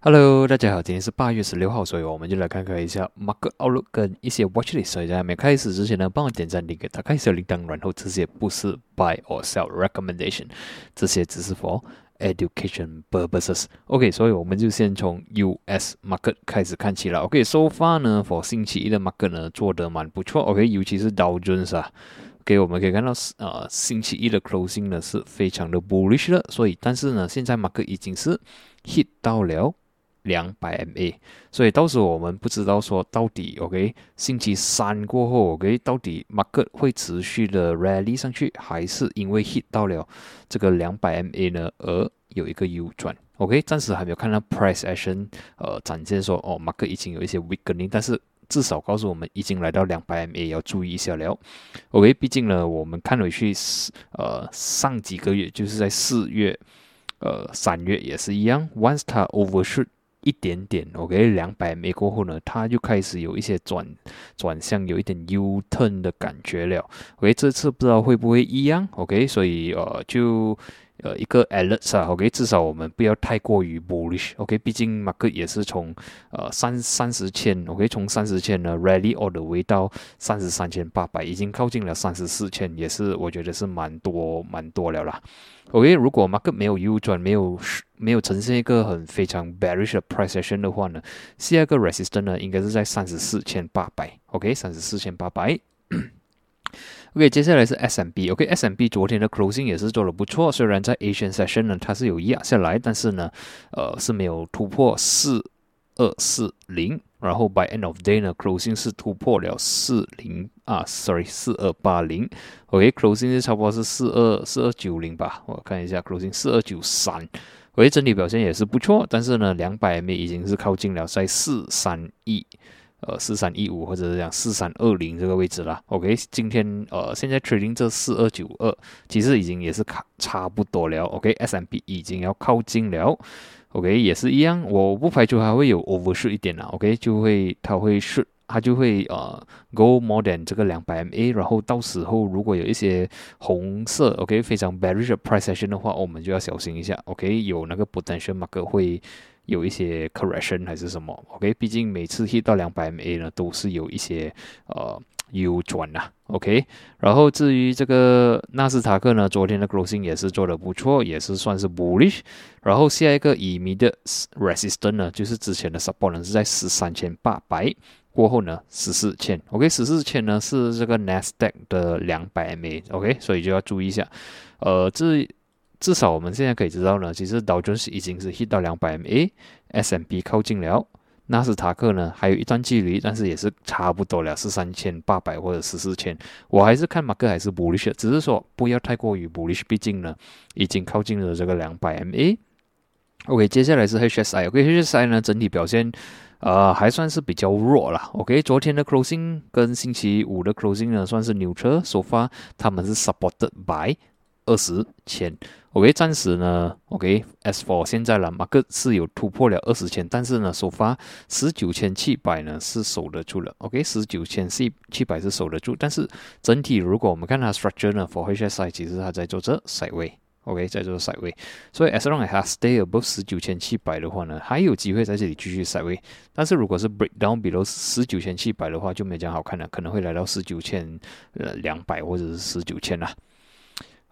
Hello，大家好，今天是八月十六号，所以我们就来看看一下 Market Outlook 跟一些 Watchlist。所以在没开始之前呢，帮我点赞、订阅、打开小铃铛，然后这些不是 Buy or Sell Recommendation，这些只是 for education purposes。OK，所以我们就先从 US Market 开始看起了。OK，so far 呢，for 星期一的 Market 呢做得蛮不错。OK，尤其是 Dow Jones 啊。OK，我们可以看到，呃，星期一的 closing 呢是非常的 bullish 的，所以但是呢，现在 Market 已经是 hit 到了。两百 MA，所以到时候我们不知道说到底，OK，星期三过后，OK，到底 market 会持续的 rally 上去，还是因为 hit 到了这个两百 MA 呢而有一个 U 转？OK，暂时还没有看到 price action，呃，展现说哦，market 已经有一些 weakening，但是至少告诉我们已经来到两百 MA，要注意一下了。OK，毕竟呢，我们看回去，呃，上几个月就是在四月，呃，三月也是一样，once 它 overshoot。一点点，OK，两百枚过后呢，它就开始有一些转转向，有一点 U turn 的感觉了。OK，这次不知道会不会一样，OK，所以呃就。呃，一个 alert 啊，OK，至少我们不要太过于 bullish，OK，毕竟马克也是从呃三三十千，OK，从三十千呢 rally all the way 到三十三千八百，已经靠近了三十四千，也是我觉得是蛮多蛮多了啦。OK，如果马克没有 U 转，没有没有呈现一个很非常 bearish 的 price action 的话呢，下一个 resistance 呢应该是在三十四千八百，OK，三十四千八百。OK，接下来是 S M B。OK，S M B 昨天的 closing 也是做的不错，虽然在 Asian session 呢它是有压下来，但是呢，呃是没有突破四二四零，然后 by end of day 呢 closing 是突破了四零啊，sorry 四二八零。OK，closing 是差不多是四二四二九零吧，我看一下 closing 四二九三。OK，整体表现也是不错，但是呢，两百 m 已经是靠近了在四三一。呃，四三一五或者是讲四三二零这个位置了。OK，今天呃，现在 trading 这四二九二，其实已经也是卡差不多了。OK，S M P 已经要靠近了。OK，也是一样，我不排除还会有 overshoot 一点啦。OK，就会它会 shoot，它就会呃 go more than 这个两百 MA，然后到时候如果有一些红色 OK 非常 bearish price action 的话，我们就要小心一下。OK，有那个 potential market 会。有一些 correction 还是什么？OK，毕竟每次 hit 到两百 MA 呢，都是有一些呃 U 转呐。OK，然后至于这个纳斯达克呢，昨天的 closing 也是做的不错，也是算是 bullish。然后下一个以米的 resistance 呢，就是之前的 support 呢是在十三千八百过后呢十四千。OK，十四千呢是这个 Nasdaq 的两百 MA。OK，所以就要注意一下。呃，至至少我们现在可以知道呢，其实道琼斯已经是 hit 到两百 MA，S M B 靠近了，纳斯达克呢还有一段距离，但是也是差不多了，是三千八百或者十四千。我还是看马克还是 bullish，只是说不要太过于 bullish，毕竟呢已经靠近了这个两百 MA。OK，接下来是 H S I，OK，H S I 呢整体表现呃还算是比较弱了。OK，昨天的 closing 跟星期五的 closing 呢算是牛车首发，他们是 supported by。二十千，OK，暂时呢，OK，as for 现在了，马克是有突破了二十千，但是呢，首发十九千七百呢是守得住了，OK，十九千七七百是守得住，但是整体如果我们看它 structure 呢，for HSI 其实它在做这 side way，OK，在做 side way，所以 as long as 它 stay above 十九千七百的话呢，还有机会在这里继续 side way，但是如果是 break down below 十九千七百的话，就没这样好看了，可能会来到十九千呃两百或者是十九千啦。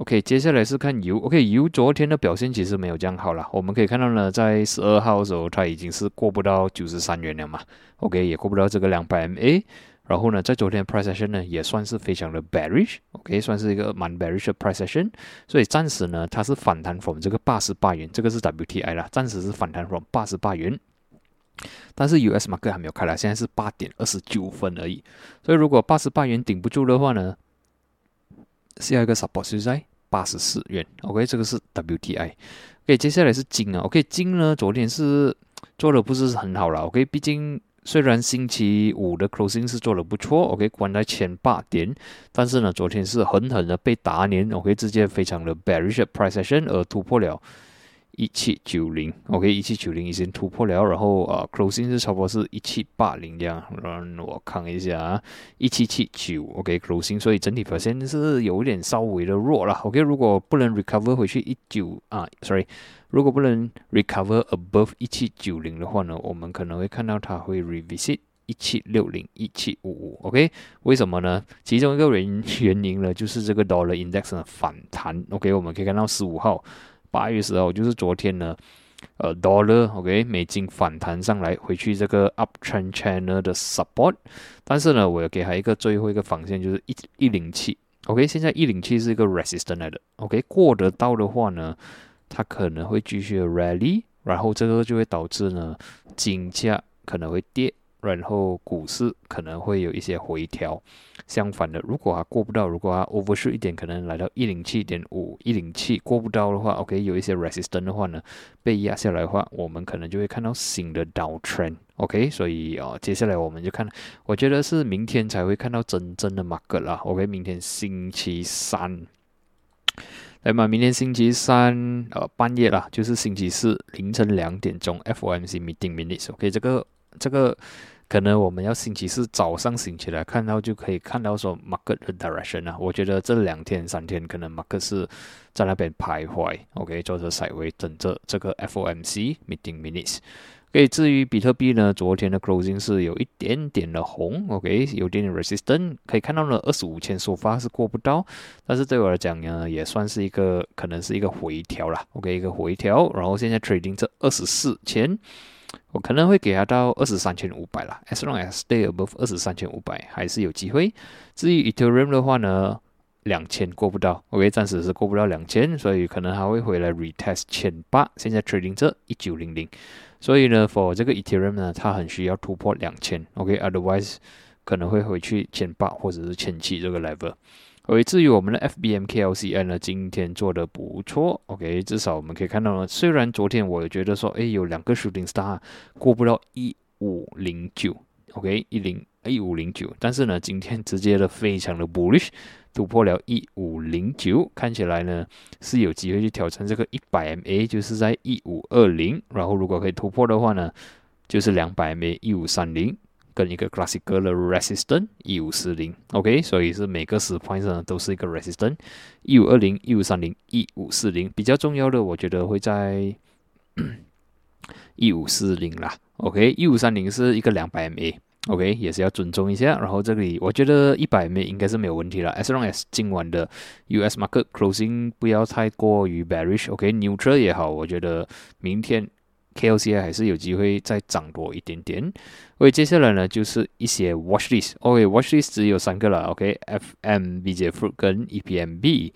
OK，接下来是看油。OK，油昨天的表现其实没有这样好了。我们可以看到呢，在十二号的时候，它已经是过不到九十三元了嘛。OK，也过不到这个两百 MA。然后呢，在昨天的 price action 呢，也算是非常的 bearish。OK，算是一个蛮 bearish 的 price action。所以暂时呢，它是反弹 from 这个八十八元，这个是 WTI 啦，暂时是反弹 from 八十八元。但是 US market 还没有开了，现在是八点二十九分而已。所以如果八十八元顶不住的话呢？下一个 support 是在八十四元，OK，这个是 WTI。OK，接下来是金啊，OK，金呢昨天是做的不是很好了，OK，毕竟虽然星期五的 closing 是做的不错，OK，关在前八点，但是呢昨天是狠狠的被打脸，OK，直接非常的 bearish price action 而突破了一七九零，OK，一七九零已经突破了，然后呃，closing 是差不多是一七八零这样，让我看一下啊，一七七九，OK，closing，所以整体表现是有一点稍微的弱了，OK，如果不能 recover 回去一九啊，sorry，如果不能 recover above 一七九零的话呢，我们可能会看到它会 revisit 一七六零、一七五五，OK，为什么呢？其中一个原 原因呢，就是这个 dollar index 的反弹，OK，我们可以看到十五号。八月十号就是昨天呢，呃，dollar，OK，美金反弹上来，回去这个 uptrend channel 的 support，但是呢，我要给它一个最后一个防线，就是一一零七，OK，现在一零七是一个 resistance 来的，OK，过得到的话呢，它可能会继续 rally，然后这个就会导致呢，金价可能会跌。然后股市可能会有一些回调，相反的，如果它过不到，如果它 overshoot 一点，可能来到一零七点五、一零七过不到的话，OK，有一些 resistance 的话呢，被压下来的话，我们可能就会看到新的 downtrend，OK，所以啊，接下来我们就看，我觉得是明天才会看到真正的 market 啦，OK，明天星期三，来嘛，明天星期三呃半夜啦，就是星期四凌晨两点钟，FOMC meeting minutes，OK，这个这个。可能我们要星期四早上醒起来看到就可以看到说 market 的 direction 啊，我觉得这两天三天可能 market 是在那边徘徊，OK，做着 side way 等着这个 FOMC meeting minutes。OK，至于比特币呢，昨天的 closing 是有一点点的红，OK，有点点 resistance，可以看到呢二十五千首发是过不到，但是对我来讲呢，也算是一个可能是一个回调啦，OK，一个回调，然后现在 trading 这二十四千。我可能会给他到二十三千五百啦，as long as stay above 二十三千五百还是有机会。至于 Ethereum 的话呢，两千过不到，OK，暂时是过不到两千，所以可能还会回来 retest 千八。现在 trading 这一九零零，所以呢，for 这个 Ethereum 呢，它很需要突破两千，OK，otherwise 可能会回去千八或者是千七这个 level。OK，至于我们的 FBM KLCN 呢，今天做的不错。OK，至少我们可以看到呢，虽然昨天我觉得说，哎，有两个 shooting star 过不到一五零九，OK，一零一五零九，但是呢，今天直接的非常的 bullish，突破了一五零九，看起来呢是有机会去挑战这个一百 MA，就是在一五二零，然后如果可以突破的话呢，就是两百 MA 一五三零。跟一个 classical 的 resistance 一五四零，OK，所以是每个十 point 呢都是一个 resistance 一五二零、一五三零、一五四零，比较重要的我觉得会在一 五四零啦，OK，一五三零是一个两百 MA，OK，也是要尊重一下。然后这里我觉得一百 MA 应该是没有问题了，as long as 今晚的 US market closing 不要太过于 bearish，OK，neutral 也好，我觉得明天。KLCI 还是有机会再涨多一点点。OK，接下来呢就是一些 Watch List。OK，Watch List 只有三个了。OK，FM、BJ Fruit 跟 EPMB。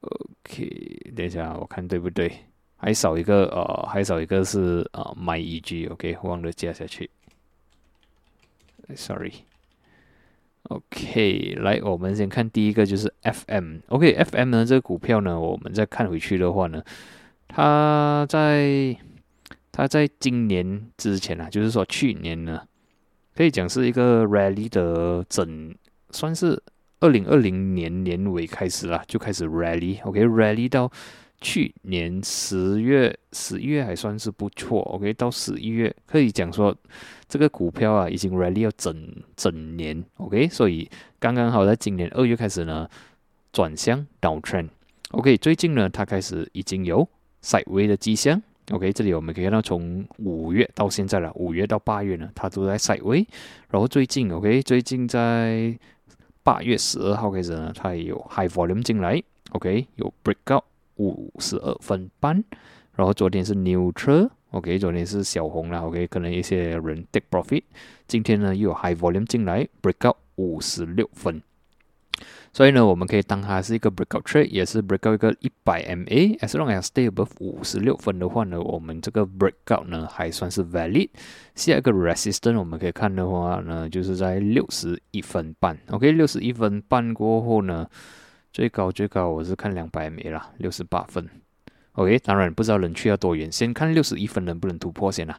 OK，等一下我看对不对？还少一个呃，还少一个是呃 MyEG。OK，忘了加下去。Sorry。OK，来我们先看第一个就是 FM。OK，FM 呢这个股票呢，我们再看回去的话呢，它在它在今年之前啊，就是说去年呢，可以讲是一个 rally 的整，算是二零二零年年尾开始了，就开始 rally，OK，rally 到去年十月十一月还算是不错，OK，到十一月可以讲说这个股票啊已经 rally 要整整年，OK，所以刚刚好在今年二月开始呢转向 downtrend，OK，最近呢它开始已经有 sideway 的迹象。OK，这里我们可以看到，从五月到现在了，五月到八月呢，它都在 side way。然后最近，OK，最近在八月十二号开始呢，它也有 high volume 进来，OK，有 breakout 五十二分半。然后昨天是 neutral，OK，昨天是小红了，OK，可能一些人 take profit。今天呢又有 high volume 进来，breakout 五十六分。所以呢，我们可以当它是一个 breakout trade，也是 breakout 一个一百 MA。As long as stay above 五十六分的话呢，我们这个 breakout 呢还算是 valid。下一个 resistance 我们可以看的话呢，就是在六十一分半。OK，六十一分半过后呢，最高最高我是看两百 MA 啦，六十八分。OK，当然不知道能去到多远，先看六十一分能不能突破先啦。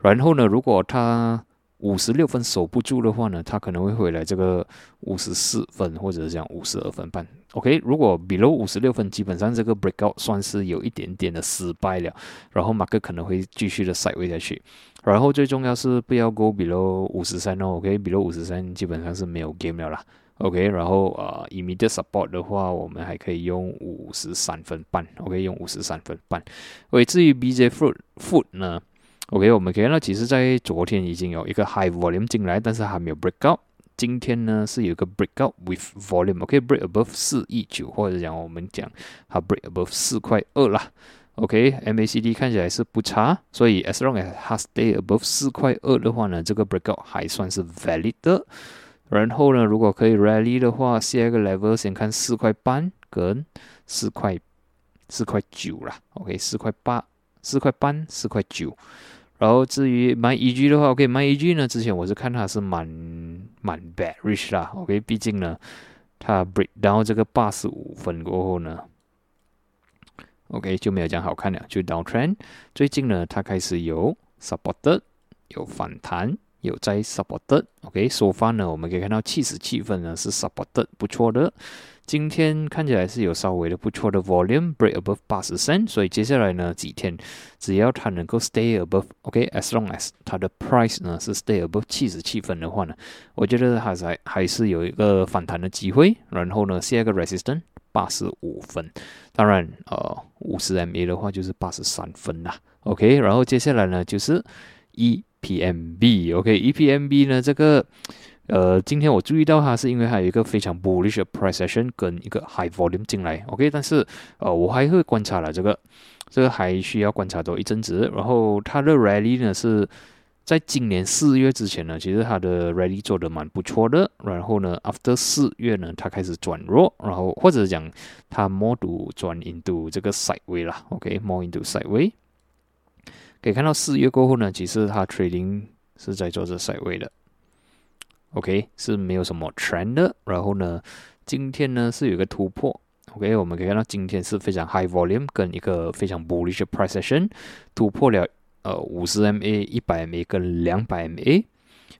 然后呢，如果它五十六分守不住的话呢，他可能会回来这个五十四分或者是讲五十二分半。OK，如果 below 五十六分，基本上这个 breakout 算是有一点点的失败了，然后马克可能会继续的塞位下去。然后最重要是不要 go below 五十三哦，OK，below 五十三基本上是没有 game 了啦。OK，然后呃，immediate support 的话，我们还可以用五十三分半，OK，用五十三分半。OK，至于 BJ Foot Foot 呢，OK，我们可以看到，其实在昨天已经有一个 high volume 进来，但是还没有 break out。今天呢是有一个 break out with volume，OK，break above 四一九，或者讲我们讲它 break above 四块二啦。OK，MACD 看起来是不差，所以 as long as 它 stay above 四块二的话呢，这个 break out 还算是 valid 的。然后呢，如果可以 rally 的话，下一个 level 先看四块半跟四块四块九啦。OK，四块八、四块半、四块九。然后至于买 EG 的话，OK，买 EG 呢，之前我是看它是蛮蛮 bearish 啦。OK，毕竟呢，它 break down 这个八十五分过后呢，OK 就没有这样好看了，就 down trend。最近呢，它开始有 support，有反弹。有在 supported，OK，首发呢，我们可以看到气势气氛呢是 supported 不错的。今天看起来是有稍微的不错的 volume break above 八十三，所以接下来呢几天，只要它能够 stay above，OK，as long as 它的 price 呢是 stay above 七十七分的话呢，我觉得它还还是有一个反弹的机会。然后呢，下一个 resistance 八十五分，当然呃五十 MA 的话就是八十三分啦，OK，然后接下来呢就是一。PMB，OK，EPMB 呢？这个，呃，今天我注意到它是因为它有一个非常 bullish 的 price action 跟一个 high volume 进来，OK，但是，呃，我还会观察了这个，这个还需要观察多一阵子。然后它的 rally 呢是在今年四月之前呢，其实它的 rally 做的蛮不错的。然后呢，after 四月呢，它开始转弱，然后或者讲它 more 转 into 这个 side way 啦，OK，more into side way。可以看到四月过后呢，其实它 trading 是在做这赛位的，OK 是没有什么 trend 的。然后呢，今天呢是有一个突破，OK 我们可以看到今天是非常 high volume 跟一个非常 bullish price action 突破了呃五十 MA、一百 MA 跟两百 MA。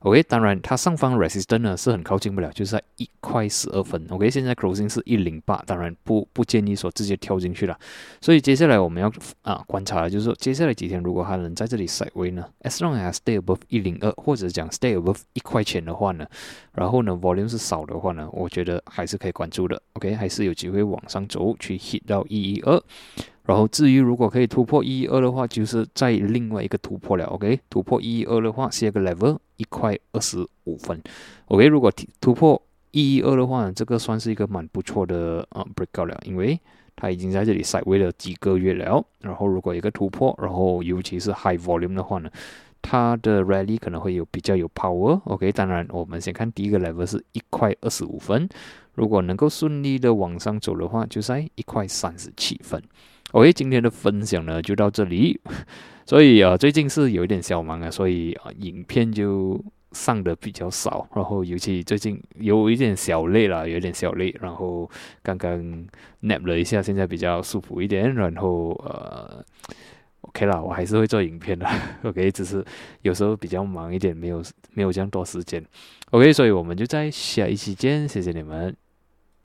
OK，当然它上方 resistance 呢是很靠近不了，就是在一块十二分。OK，现在 closing 是一零八，当然不不建议说直接跳进去了。所以接下来我们要啊观察的就是说接下来几天如果它能在这里 side way 呢，as long as stay above 一零二或者讲 stay above 一块钱的话呢，然后呢 volume 是少的话呢，我觉得还是可以关注的。OK，还是有机会往上走去 hit 到一一二。然后至于如果可以突破一一二的话，就是在另外一个突破了。OK，突破一一二的话，下一个 level 一块二十五分。OK，如果突破一一二的话，这个算是一个蛮不错的啊 breakout 了，因为它已经在这里 side 位了几个月了。然后如果一个突破，然后尤其是 high volume 的话呢，它的 rally 可能会有比较有 power。OK，当然我们先看第一个 level 是一块二十五分，如果能够顺利的往上走的话，就在一块三十七分。OK，今天的分享呢就到这里。所以啊，最近是有一点小忙啊，所以啊，影片就上的比较少。然后尤其最近有一点小累了，有点小累。然后刚刚 nap 了一下，现在比较舒服一点。然后呃，OK 了，我还是会做影片的。OK，只是有时候比较忙一点，没有没有这样多时间。OK，所以我们就在下一期见，谢谢你们。